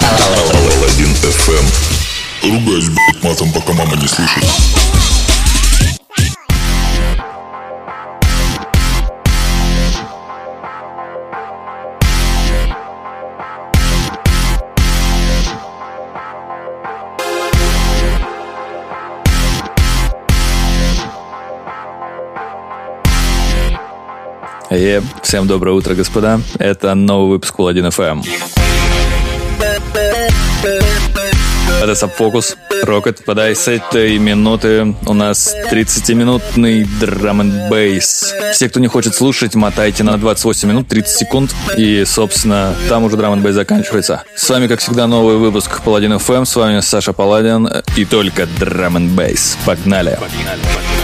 Алладин FM. Ругаюсь, блядь, матом, пока мама не слышит. Е, всем доброе утро, господа. Это новый выпуск Кул 1 FM. Это Сабфокус. Рокет, подай с этой минуты у нас 30-минутный драм н бейс. Все, кто не хочет слушать, мотайте на 28 минут 30 секунд. И, собственно, там уже драм н бейс заканчивается. С вами, как всегда, новый выпуск Паладин FM. С вами Саша Паладин и только драм н бейс. Погнали. Погнали.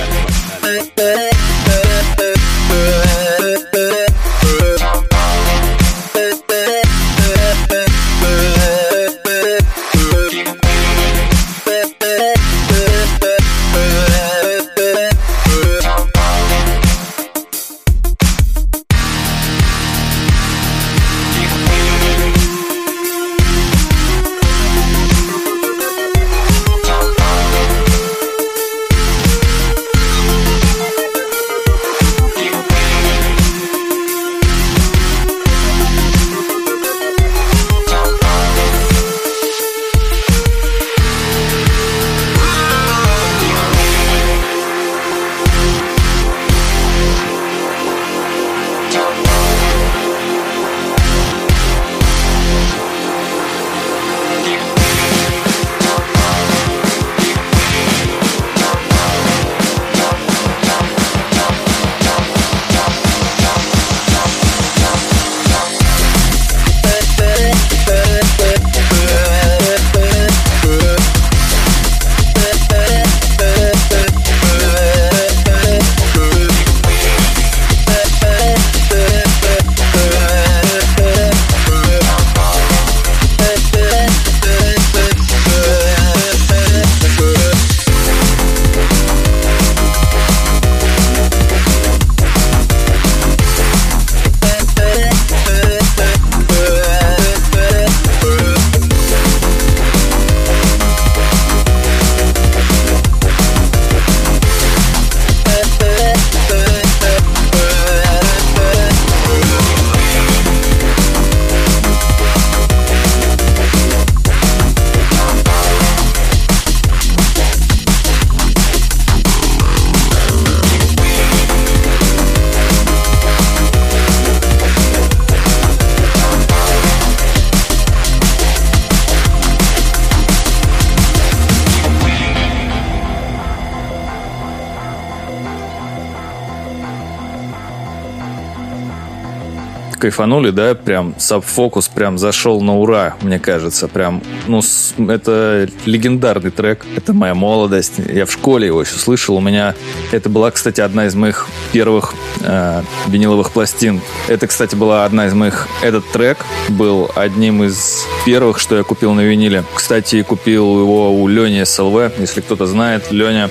Кайфанули, да, прям сабфокус прям зашел на ура, мне кажется, прям, ну, это легендарный трек, это моя молодость, я в школе его еще слышал, у меня, это была, кстати, одна из моих первых э, виниловых пластин, это, кстати, была одна из моих, этот трек был одним из первых, что я купил на виниле, кстати, купил его у Лени СЛВ, если кто-то знает, Леня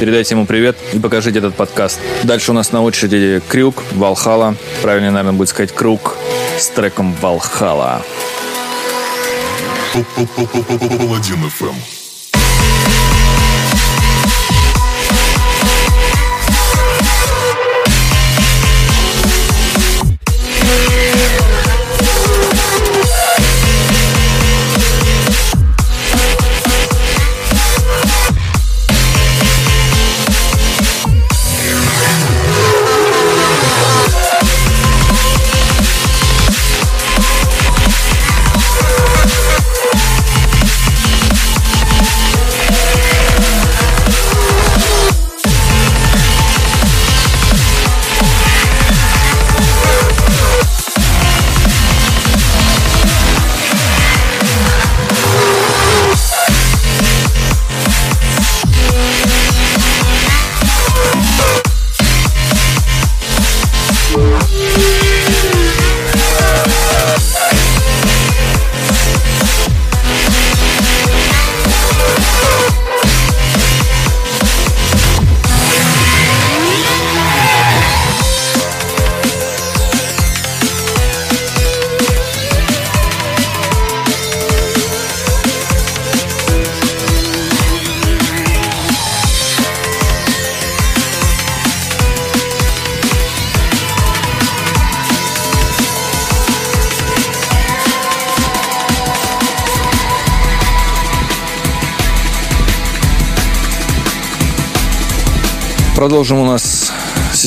Передайте ему привет и покажите этот подкаст. Дальше у нас на очереди Крюк, Валхала. Правильно, наверное, будет сказать Круг с треком Валхала. Паладин ФМ.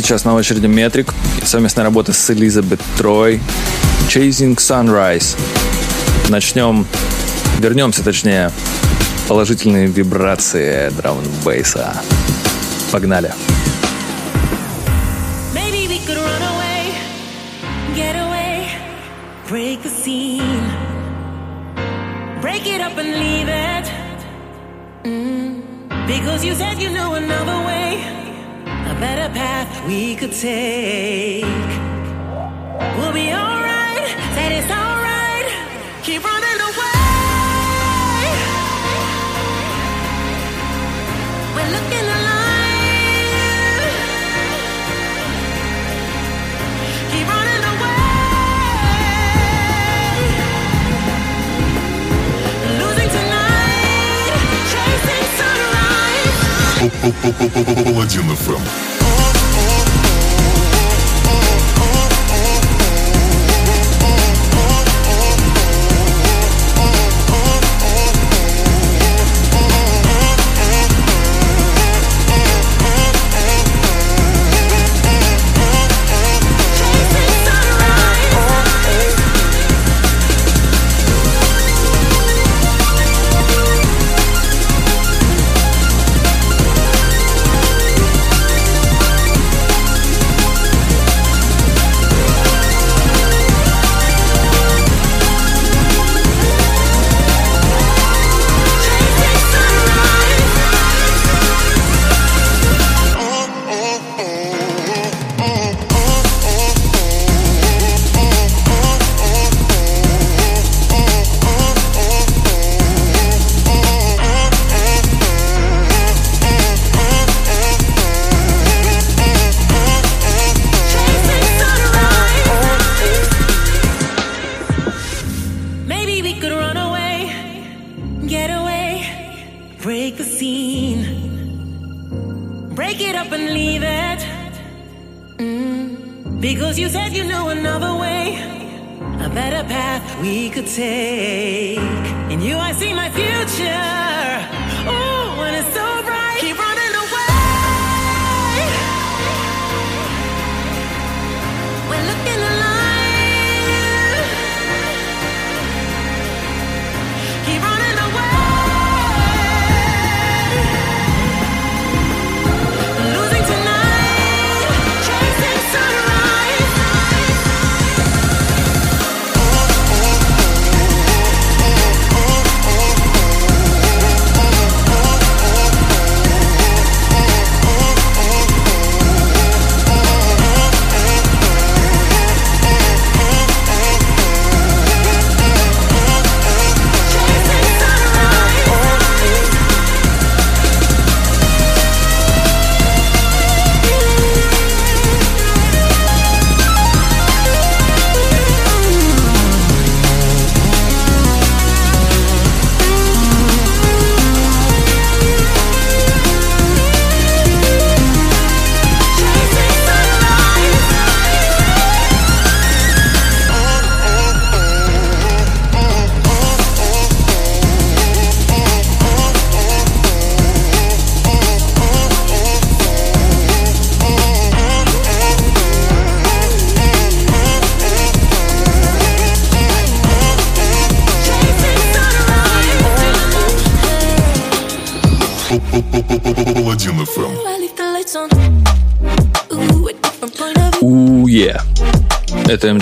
Сейчас на очереди Метрик, совместная работа с Элизабет Трой, Chasing Sunrise. Начнем, вернемся точнее, положительные вибрации драм-бейса. Погнали! Погнали! Паладин ФМ.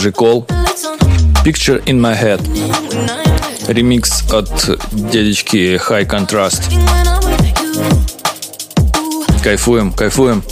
Жикол. Picture in my head. Ремикс от дедечки High Contrast. Кайфуем, кайфуем.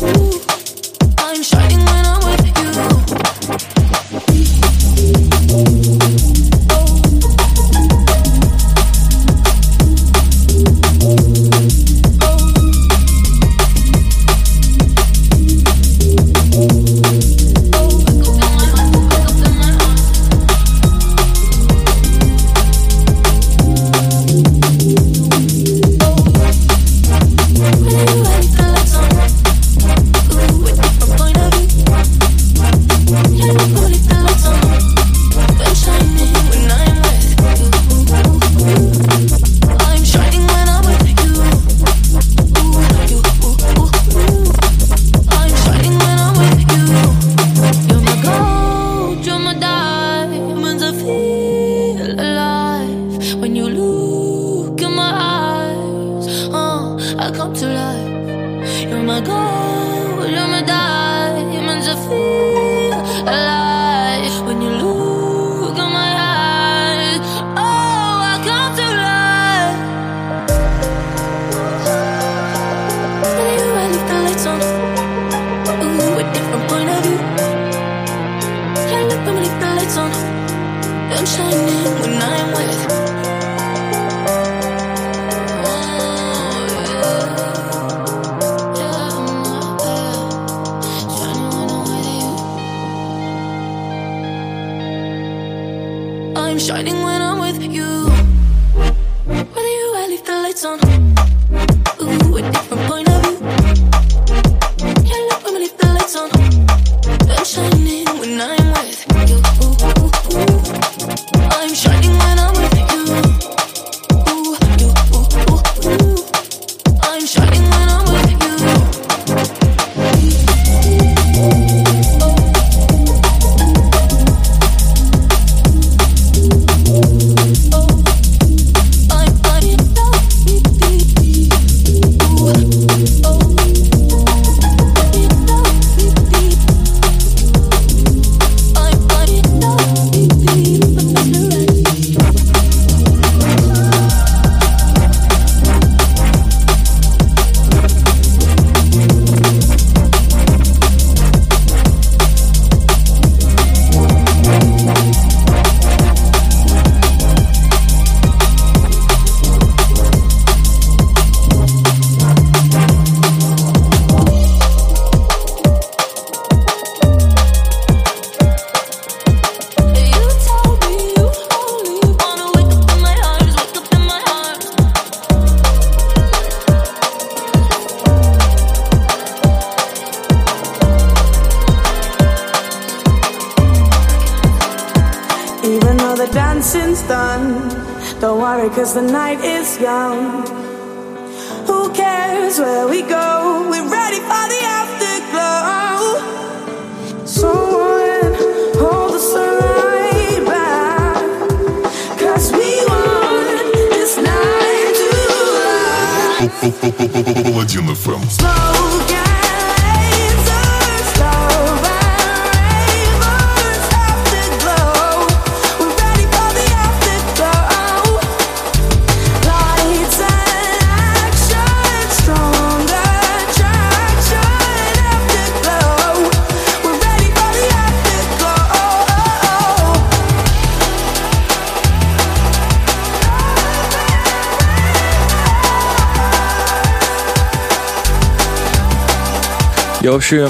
Вообще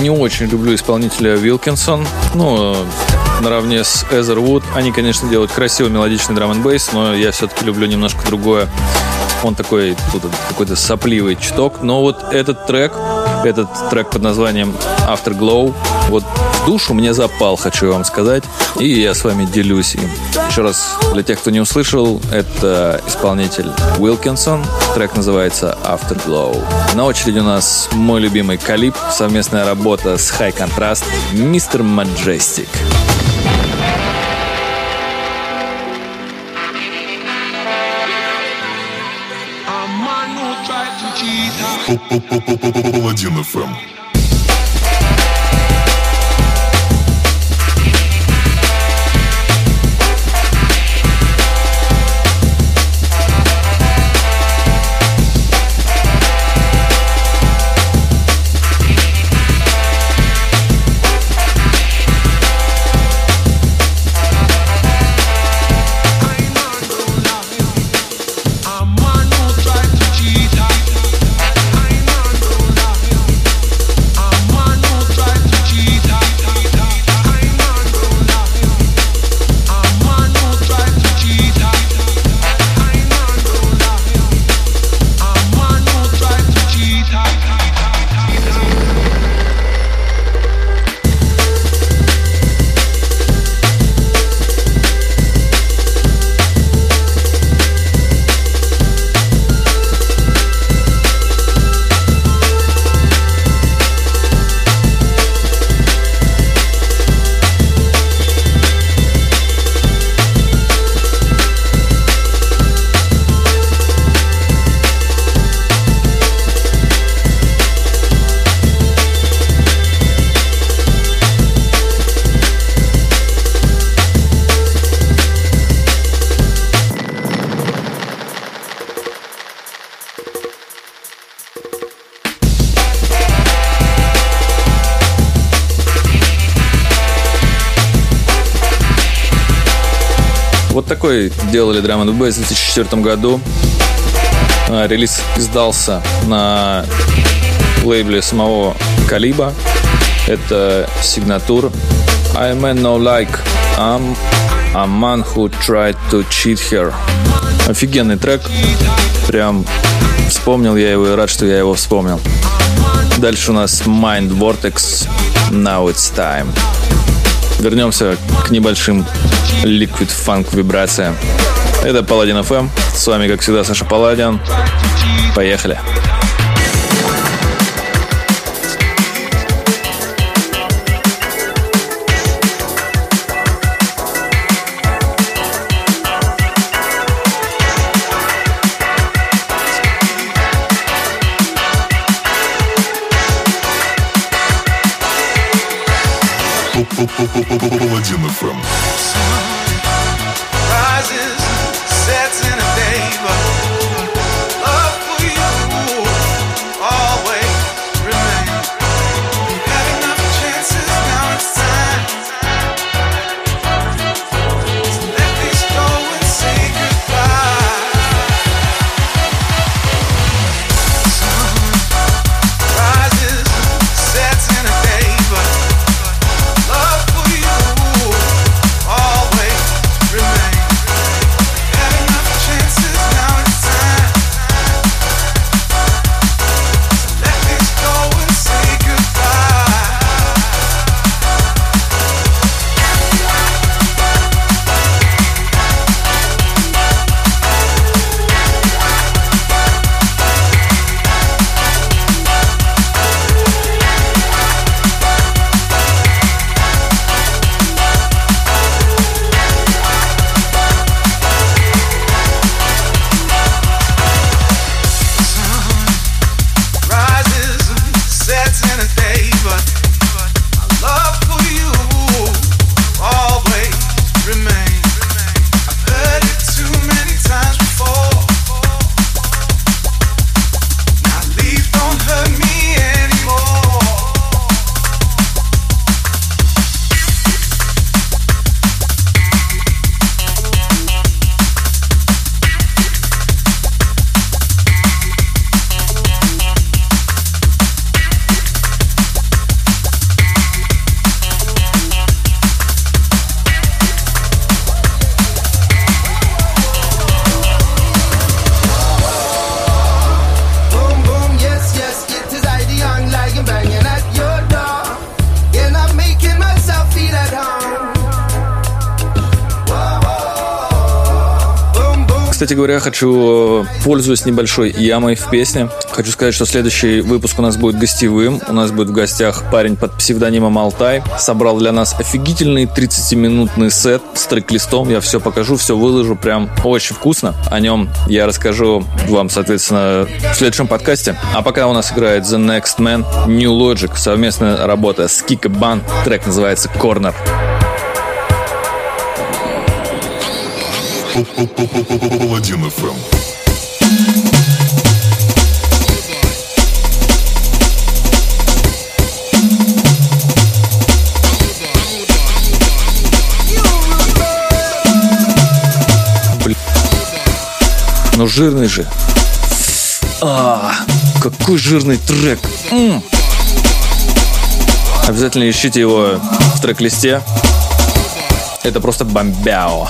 не очень люблю исполнителя Вилкинсон. Ну, наравне с Эзервуд. Они, конечно, делают красивый мелодичный драм н бейс, но я все-таки люблю немножко другое. Он такой, тут какой-то сопливый чуток. Но вот этот трек, этот трек под названием Afterglow, вот душу мне запал, хочу вам сказать. И я с вами делюсь им. Еще раз, для тех, кто не услышал, это исполнитель Уилкинсон. Трек называется Afterglow. На очереди у нас мой любимый Калип, совместная работа с High Contrast, Мистер Majestic. Паладин ФМ. Вот такой делали драм н бейс в 2004 году. А, релиз издался на лейбле самого Калиба. Это сигнатур I man no like I'm a man who tried to cheat her. Офигенный трек. Прям вспомнил я его и рад, что я его вспомнил. Дальше у нас Mind Vortex Now It's Time. Вернемся к небольшим Liquid Funk вибрациям. Это Паладин FM. С вами, как всегда, Саша Паладин. Поехали. Паладин FM. Говоря, хочу, э, пользуясь небольшой ямой в песне, хочу сказать, что следующий выпуск у нас будет гостевым. У нас будет в гостях парень под псевдонимом Алтай. Собрал для нас офигительный 30-минутный сет с трек-листом. Я все покажу, все выложу. Прям очень вкусно. О нем я расскажу вам, соответственно, в следующем подкасте. А пока у нас играет The Next Man, New Logic, совместная работа с Kika Ban. Трек называется Corner. Паладин FM. Ну жирный же. А, какой жирный трек. М. Обязательно ищите его в трек-листе. Это просто бомбяо.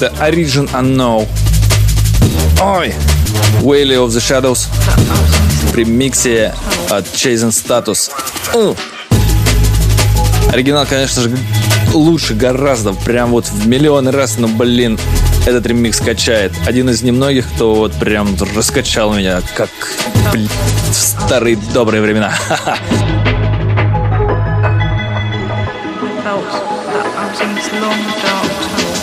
Это Origin Unknown. Ой. Whaley of the Shadows. В ремиксе от Chasing Status. У. Оригинал, конечно же, лучше гораздо, прям вот в миллионы раз, но, блин, этот ремикс качает. Один из немногих, кто вот прям раскачал меня, как блин, в старые добрые времена. Long dark.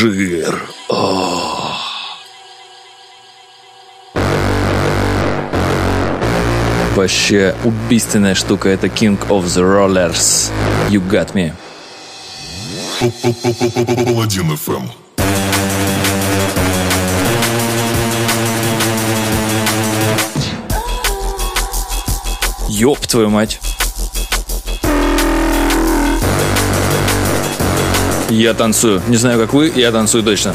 О, жир. Вообще убийственная штука. Это King of the Rollers. You got me. Паладин FM. Ёб твою мать. Я танцую. Не знаю, как вы, я танцую точно.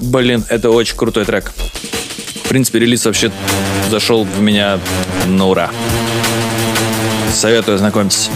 Блин, это очень крутой трек. В принципе, релиз вообще зашел в меня на ура. Советую, ознакомьтесь.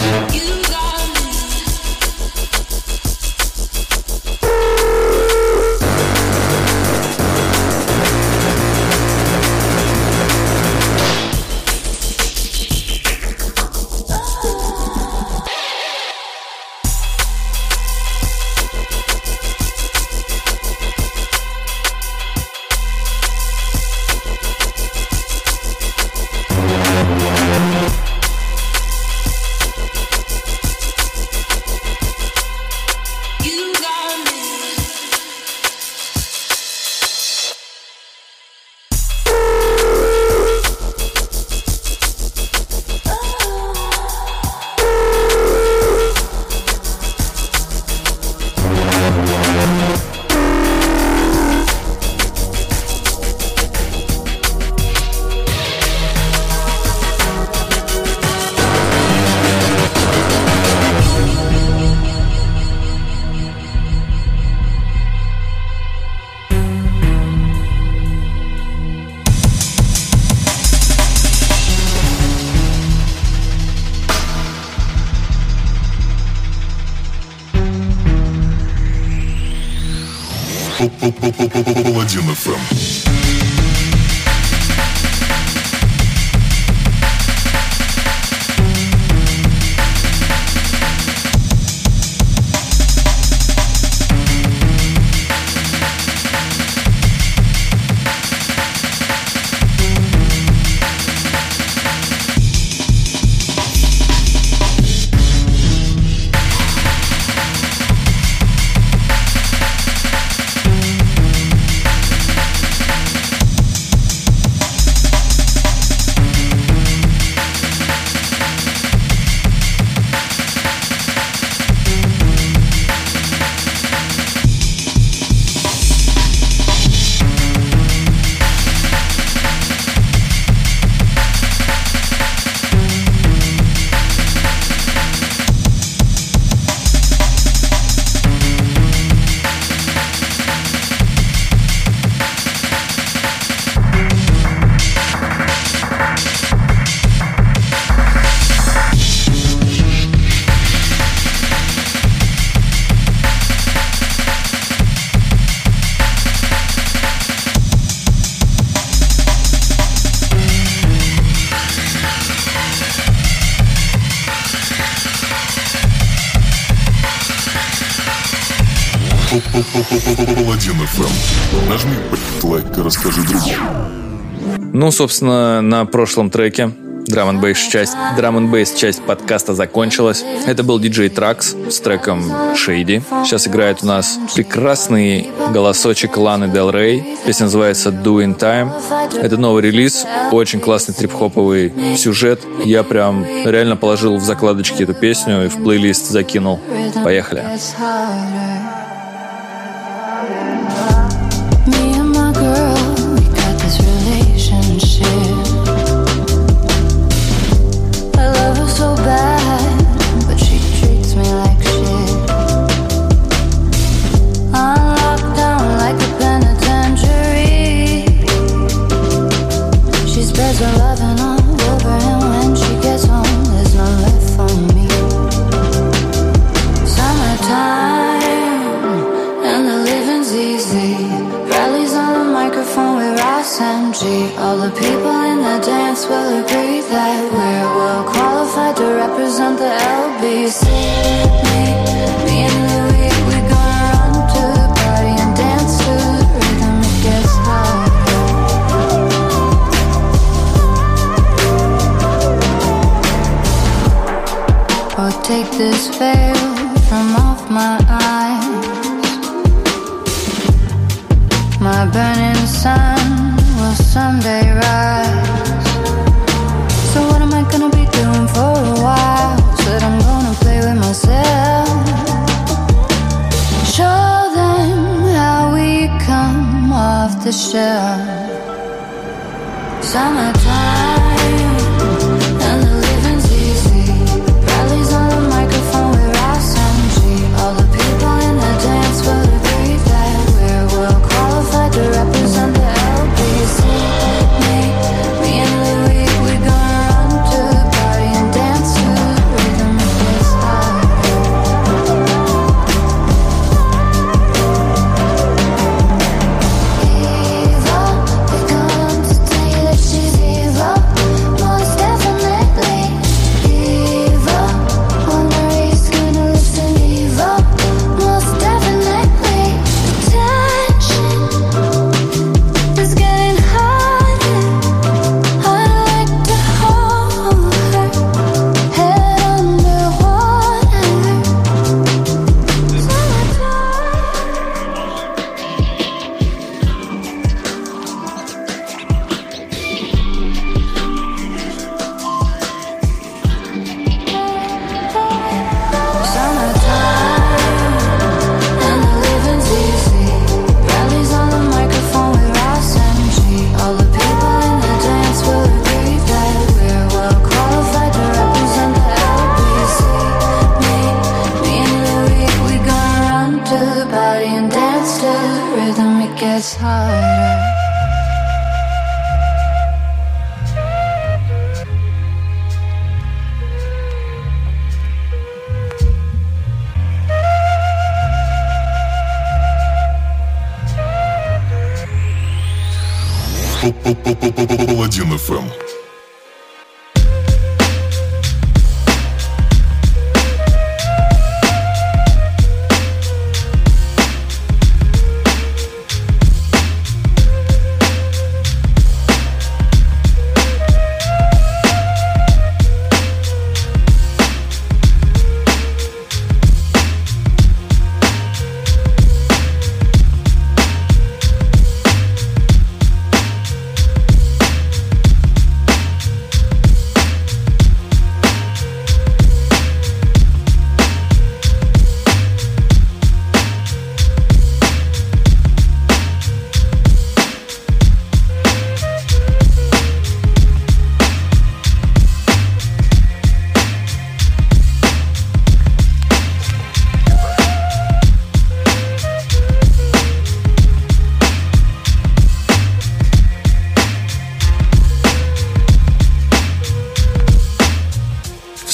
Расскажи другим. Ну, собственно, на прошлом треке and Bass часть, and Bass часть подкаста закончилась. Это был диджей Тракс с треком Shady. Сейчас играет у нас прекрасный голосочек Ланы Del Рей. Песня называется Doing Time. Это новый релиз, очень классный трип-хоповый сюжет. Я прям реально положил в закладочки эту песню и в плейлист закинул. Поехали. Me people in the dance will agree that we're well qualified to represent the LBC. Me, me and Louis, we gonna run to the party and dance to the rhythm. It gets harder. Or oh, take this veil from off my eyes. My burning sun someday rise. So what am I gonna be doing for a while? Said I'm gonna play with myself. Show them how we come off the shelf. Summertime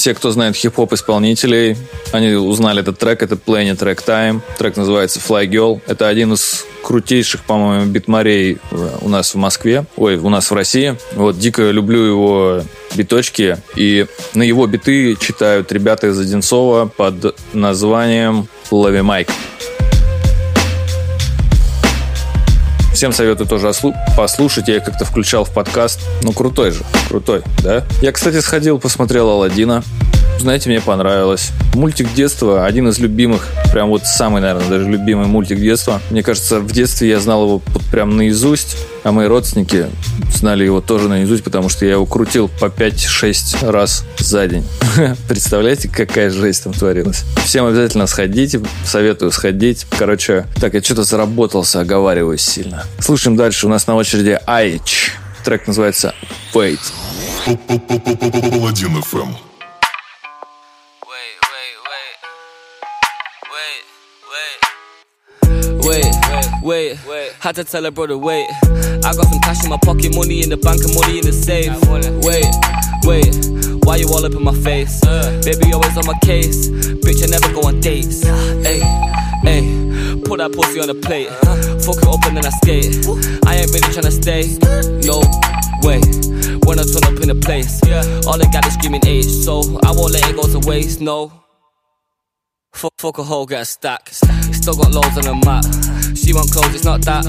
Все, кто знает хип-хоп исполнителей, они узнали этот трек. Это Planet Track Time. Трек называется Fly Girl. Это один из крутейших, по-моему, битмарей у нас в Москве. Ой, у нас в России. Вот, дико люблю его биточки. И на его биты читают ребята из Одинцова под названием Лови Майк. Всем советую тоже ослу- послушать. Я их как-то включал в подкаст. Ну, крутой же. Крутой, да? Я, кстати, сходил, посмотрел Алладина. Знаете, мне понравилось. Мультик детства, один из любимых, прям вот самый, наверное, даже любимый мультик детства. Мне кажется, в детстве я знал его вот прям наизусть, а мои родственники знали его тоже наизусть, потому что я его крутил по 5-6 раз за день. Представляете, какая жесть там творилась? Всем обязательно сходите, советую сходить. Короче, так, я что-то заработался, оговариваюсь сильно. Слушаем дальше, у нас на очереди Айч. Трек называется Wait. Паладин FM. Wait, wait. Had to tell her brother, wait. I got some cash in my pocket, money in the bank, and money in the safe. Wait, wait. Why you all up in my face? Uh. Baby, always on my case. Bitch, I never go on dates. Hey, hey. Put that pussy on the plate. Fuck it up and then I skate. I ain't really tryna stay. No way. When I turn up in the place, all they got is screaming age, so I won't let it go to waste. No. Fuck, fuck a hoe, get a stack. Still got loads on the map. She want clothes, it's not that.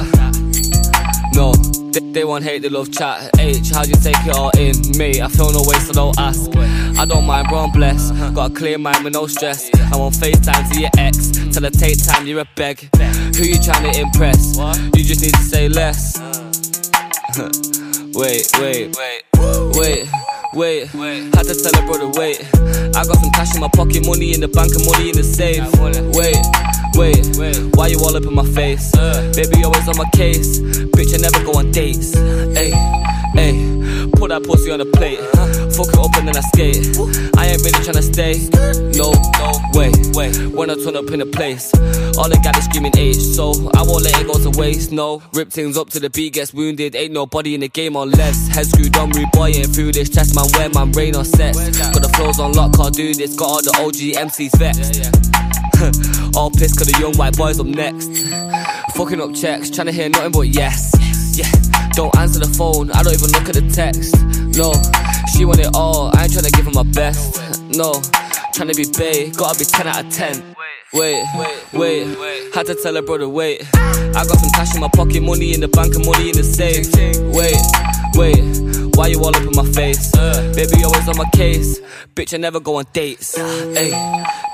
No, they, they want hate, they love chat. H, how'd you take it all in? Me, I feel no way, so don't ask. I don't mind, bro, I'm blessed. Got a clear mind with no stress. I'm on FaceTime to your ex. Tell her take time, you're a beg. Who you trying to impress? You just need to say less. wait, wait, wait, wait. Wait, wait, had to tell her brother, wait. I got some cash in my pocket, money in the bank, and money in the safe. Wait, wait, wait. why you all up in my face? Uh. Baby, always on my case. Bitch, I never go on dates. Hey, hey, put that pussy on the plate. Fuck it up and then I skate. I ain't really tryna stay. No, no, way. When I turn up in the place, all they got is screaming age, so I won't let it go to waste. No, rip things up to the beat, gets wounded. Ain't nobody in the game unless head screwed on, rude boy ain't through this. Test man, where man, rain on sets. Got the flows on lock, can't do this. Got all the OG MCs vexed. all pissed cause the young white boys up next. Fucking up checks, tryna hear nothing but yes. Yeah, don't answer the phone, I don't even look at the text. No, she want it all, I ain't tryna give her my best. No, tryna be bae, gotta be 10 out of 10. Wait, wait, wait, had to tell her brother, wait. I got some cash in my pocket, money in the bank, and money in the safe. Wait, wait, why you all up in my face? Baby, always on my case. Bitch, I never go on dates. Hey,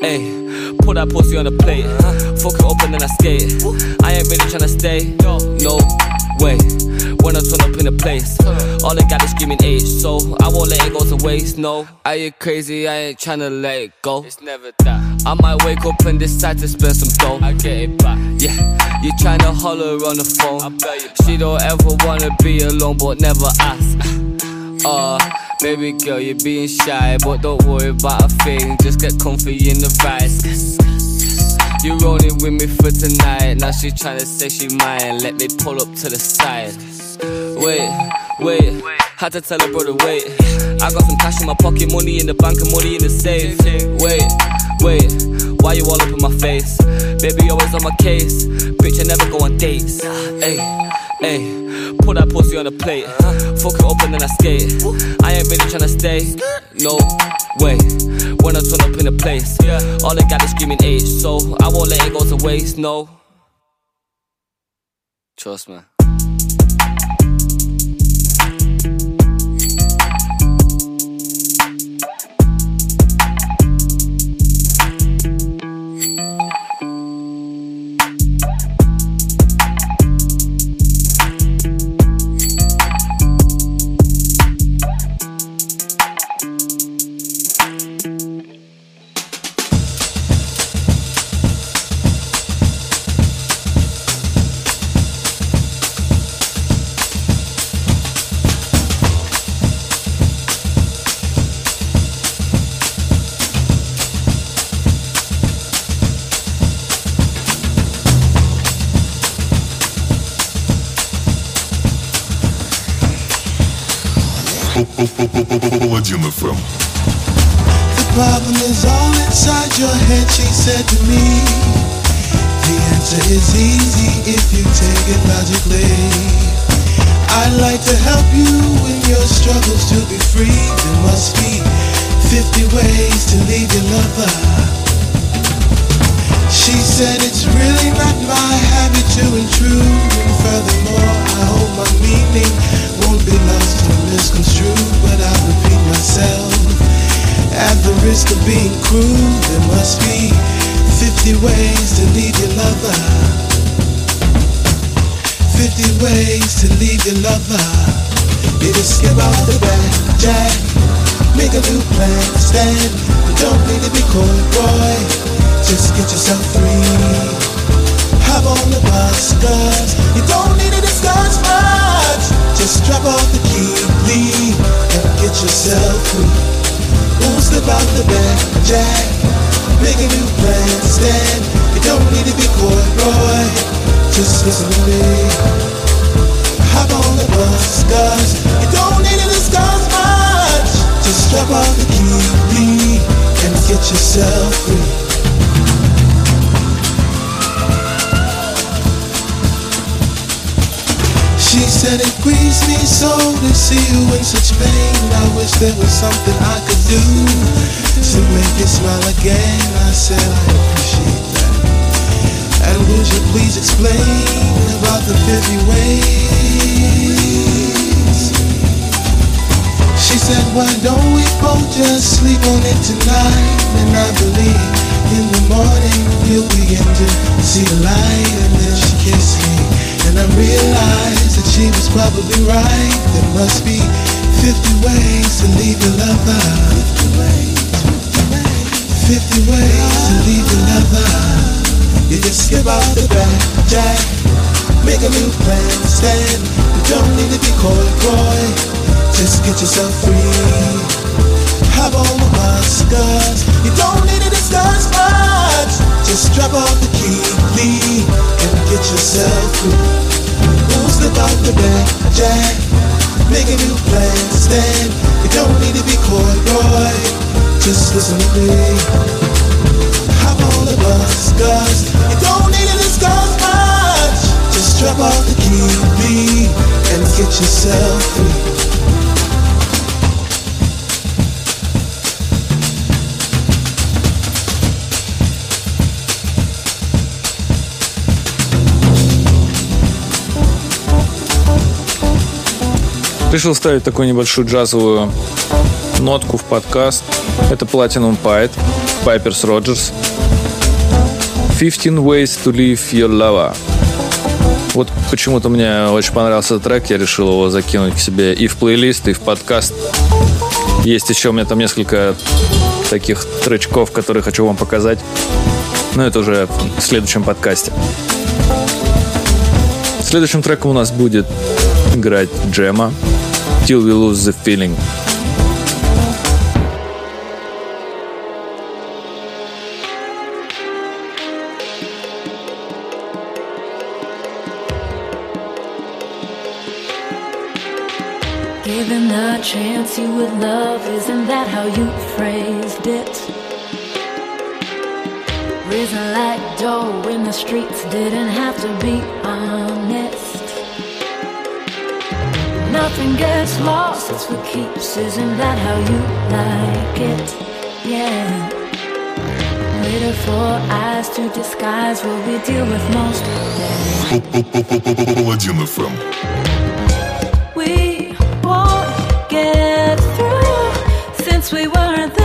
hey, put that pussy on the plate. Fuck it up and then I skate. I ain't really tryna stay. No way. When I turn up in the place, all I got is screaming age, so I won't let it go to waste. No, I ain't crazy, I ain't tryna let it go. It's never that. I might wake up and decide to spend some dough. I get it back. Yeah, you tryna holler on the phone. I bet you she don't ever wanna be alone, but never ask. Uh, baby girl, you're being shy, but don't worry about a thing. Just get comfy in the rise. You rolling with me for tonight. Now she tryna say she mine. Let me pull up to the side. Wait, wait. Had to tell her brother, wait. I got some cash in my pocket, money in the bank, and money in the safe. Wait, wait. Why you all up in my face? Baby, always on my case. Bitch, I never go on dates. Hey, Ayy, put that pussy on a plate. Fuck it up and then I skate. I ain't really tryna stay. No way. When I turn up in a place, all they got is screaming H. So I won't let it go to waste. No. Trust me. Said it grieves me so to see you in such pain. I wish there was something I could do to make you smile again. I said I appreciate that. And would you please explain about the 50 ways? She said, why don't we both just sleep on it tonight? And I believe in the morning you'll begin to see the light. And then she kissed me. And I realized that she was probably right. There must be 50 ways to leave your lover. 50 ways to leave your lover. You just skip out the back, jack. Make a new plan, stand. You don't need to be coy, boy. Just get yourself free. Hop on the bus, you don't need to discuss much. Just drop off the key, leave, and get yourself free. Won't the back, jack. Make a new plan, stand. You don't need to be coy, boy. Just listen to me. Hop on the bus, cause you don't need to discuss much. Just drop off the key, leave, and get yourself free. Решил ставить такую небольшую джазовую нотку в подкаст. Это Platinum Pipe, Pipers Rogers. 15 Ways to Leave Your Lover. Вот почему-то мне очень понравился трек, я решил его закинуть к себе и в плейлист, и в подкаст. Есть еще у меня там несколько таких тречков, которые хочу вам показать. Но это уже в следующем подкасте. Следующим треком у нас будет играть Джема Till We Lose The Feeling. Given a chance you would love, isn't that how you phrased it? Risen like dough in the streets, didn't have to be honest. Nothing gets lost, it's what keeps. Isn't that how you like it? Yeah. Later for eyes to disguise what we deal with most days. Паладин FM. We won't get through since we weren't there.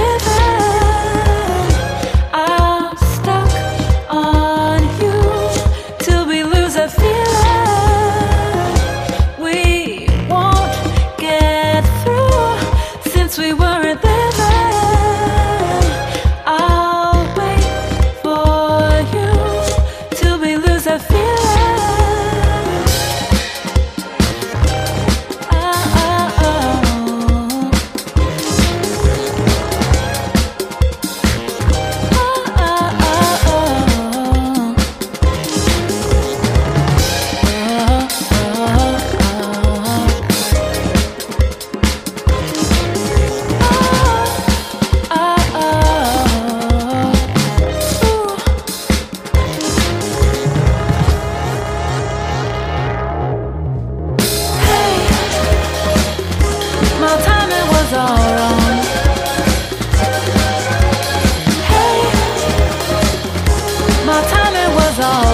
All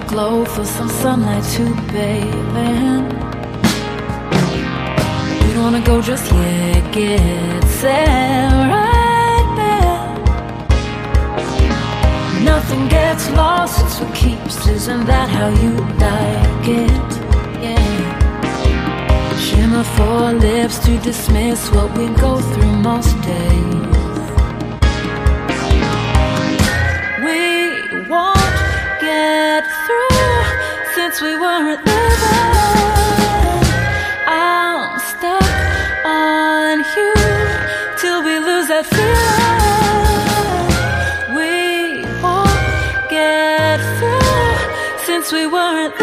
the glow, for some sunlight to bathe in. We don't wanna go just yet, get set right there. Nothing gets lost, it's what keeps. Isn't that how you like it? Yeah. Shimmer for lips to dismiss what we go through most days. Since we weren't there. I'm stuck on you till we lose that feeling. We won't get through since we weren't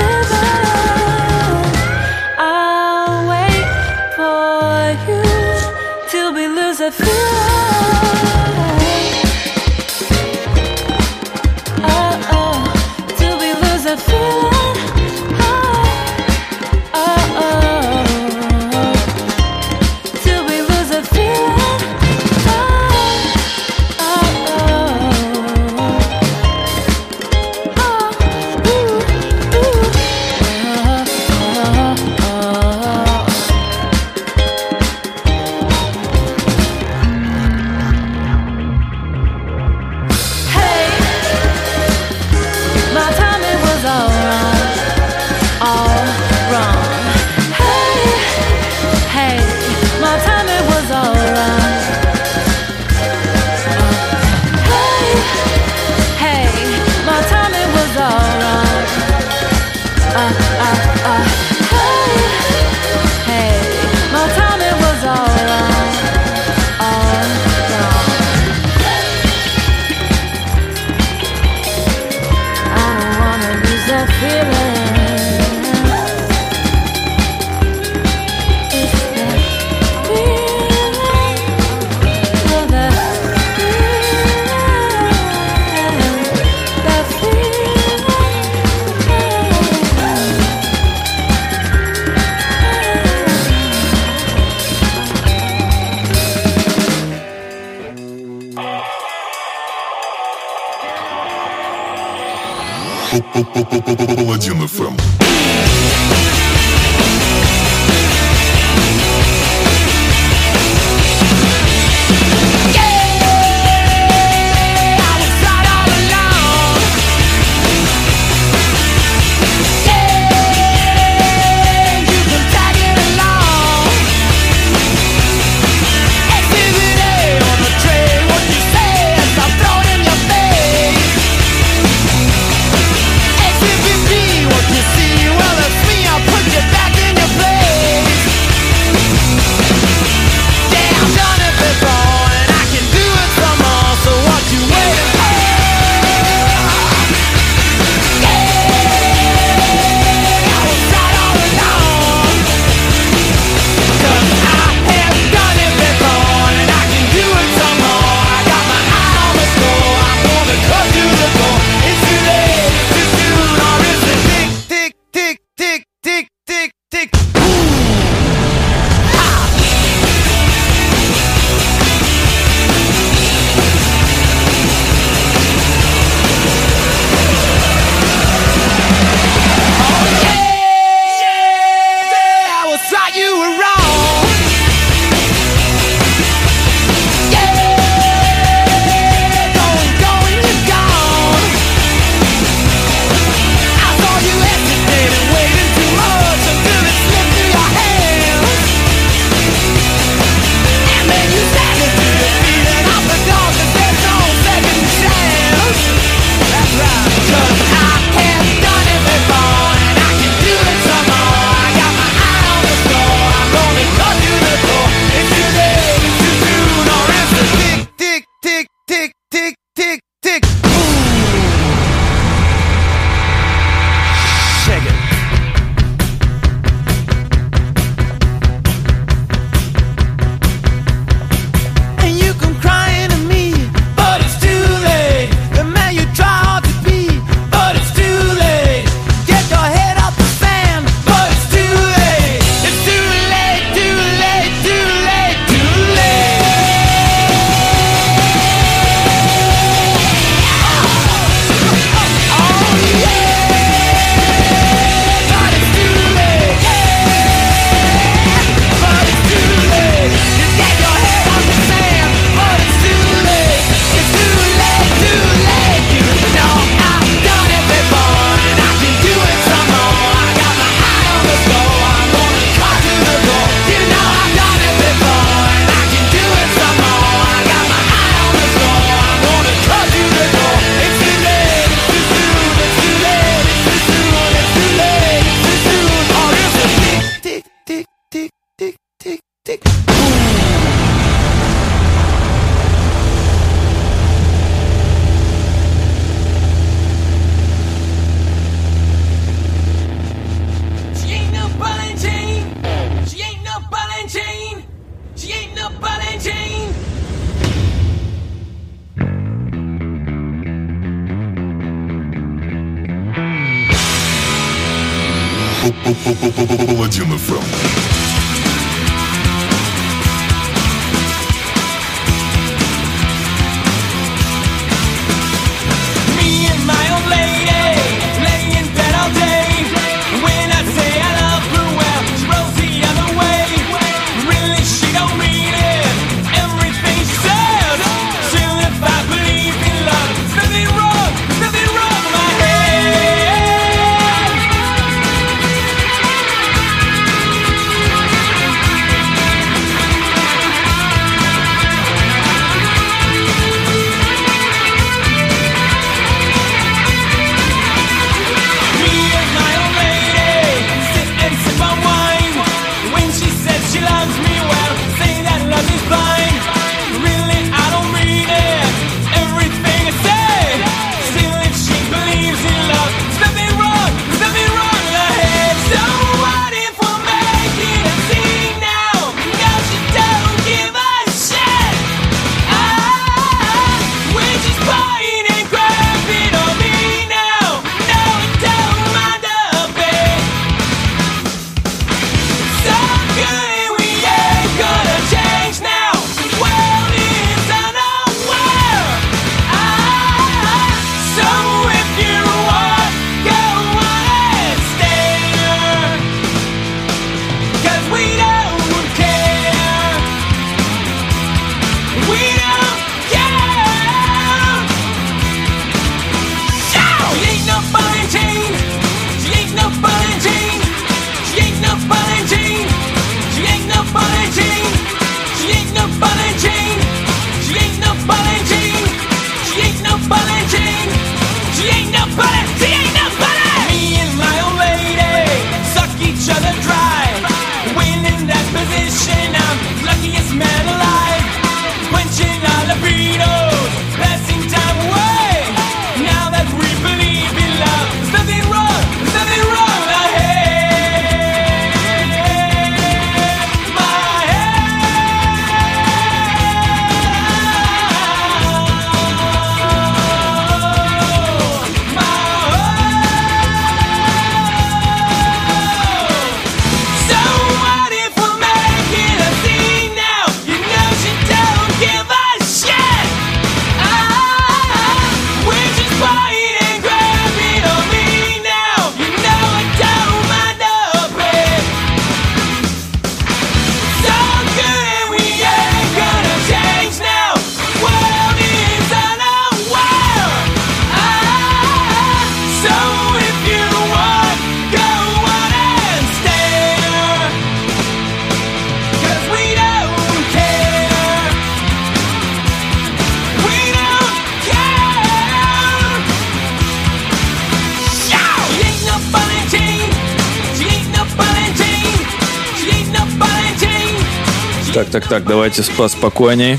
Так, так, так, давайте chain.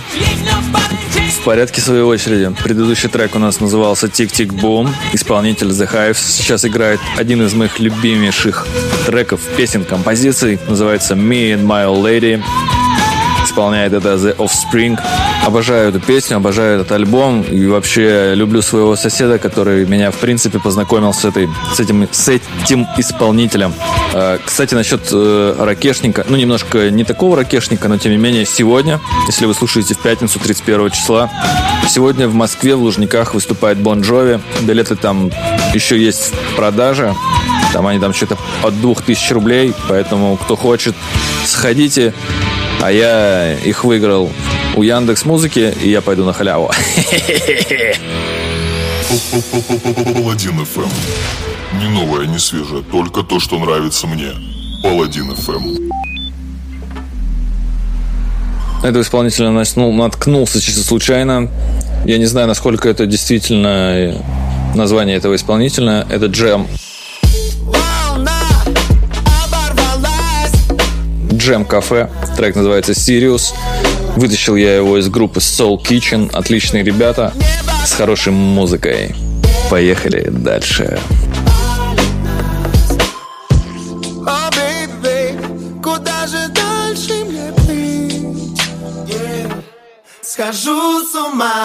В порядке своей очереди. Предыдущий трек у нас назывался Тик Тик Бум. Исполнитель The Hives сейчас играет один из моих любимейших треков, песен, композиций. Называется Me and My Old Lady. Исполняет это The Offspring. Обожаю эту песню, обожаю этот альбом. И вообще люблю своего соседа, который меня, в принципе, познакомил с, этой, с, этим, с этим исполнителем. Э, Кстати, насчет э, ракешника. Ну, немножко не такого ракешника, но тем не менее сегодня, если вы слушаете в пятницу 31 числа, сегодня в Москве в Лужниках выступает Бон Джови. Билеты там еще есть в продаже. Там они там что-то от 2000 рублей. Поэтому, кто хочет, сходите. А я их выиграл у Яндекс Музыки, и я пойду на халяву. Паладин FM. Не новое, не свежее, только то, что нравится мне. Паладин FM. На этого исполнителя наткнул- наткнулся чисто случайно. Я не знаю, насколько это действительно название этого исполнителя. Это Джем. Джем Кафе. Трек называется Sirius. Вытащил я его из группы Soul Kitchen. Отличные ребята с хорошей музыкой. Поехали дальше. Плыть? схожу с ума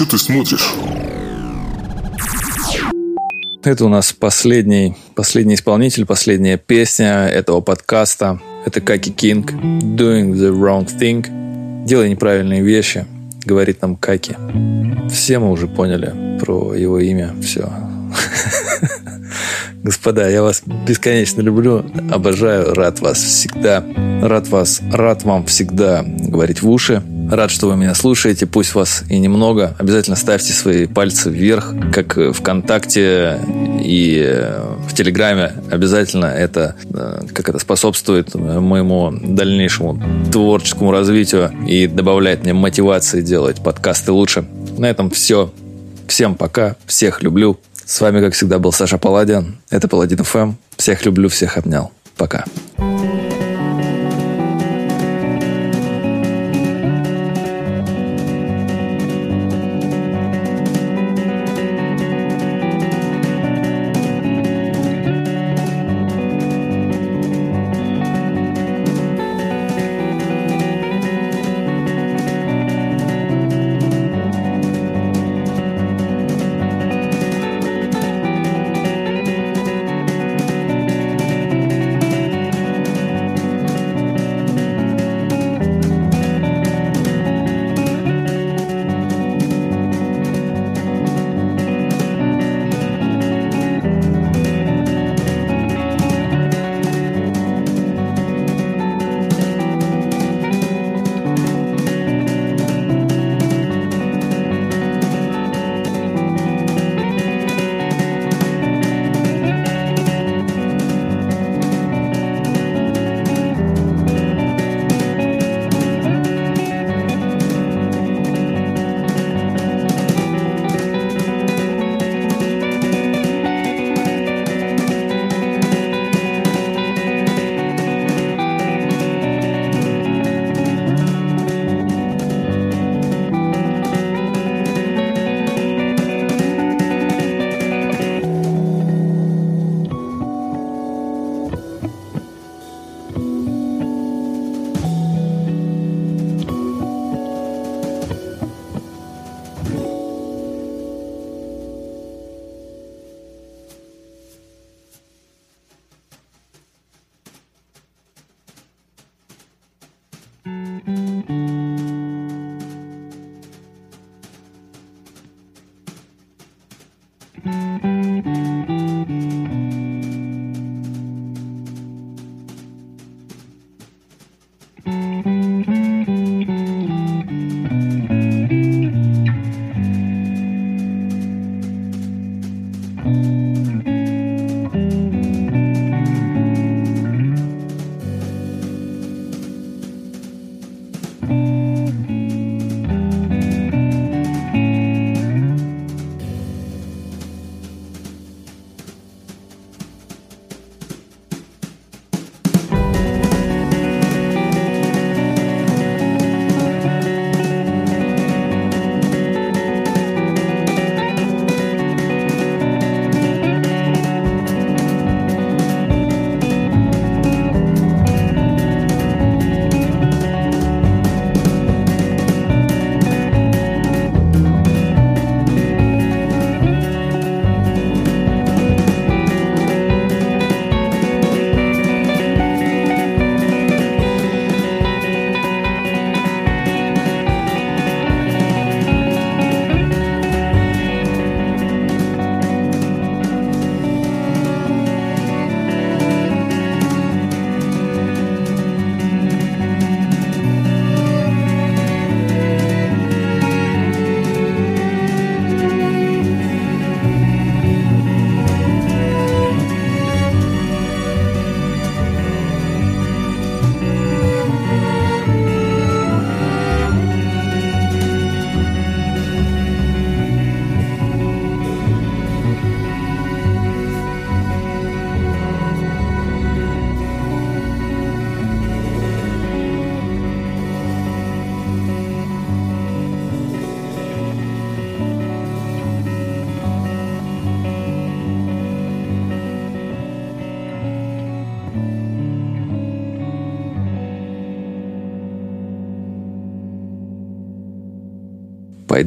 что ты смотришь? Это у нас последний, последний исполнитель, последняя песня этого подкаста. Это Каки Кинг. Doing the wrong thing. Делай неправильные вещи. Говорит нам Каки. Все мы уже поняли про его имя. Все. Господа, я вас бесконечно люблю, обожаю, рад вас всегда, рад вас, рад вам всегда говорить в уши, рад, что вы меня слушаете, пусть вас и немного, обязательно ставьте свои пальцы вверх, как ВКонтакте и э, в Телеграме, обязательно это, э, как это способствует моему дальнейшему творческому развитию и добавляет мне мотивации делать подкасты лучше. На этом все. Всем пока, всех люблю. С вами, как всегда, был Саша Паладин. Это Паладин ФМ. Всех люблю, всех обнял. Пока.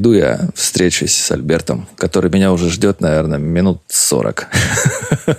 Пойду я встречусь с Альбертом, который меня уже ждет, наверное, минут сорок.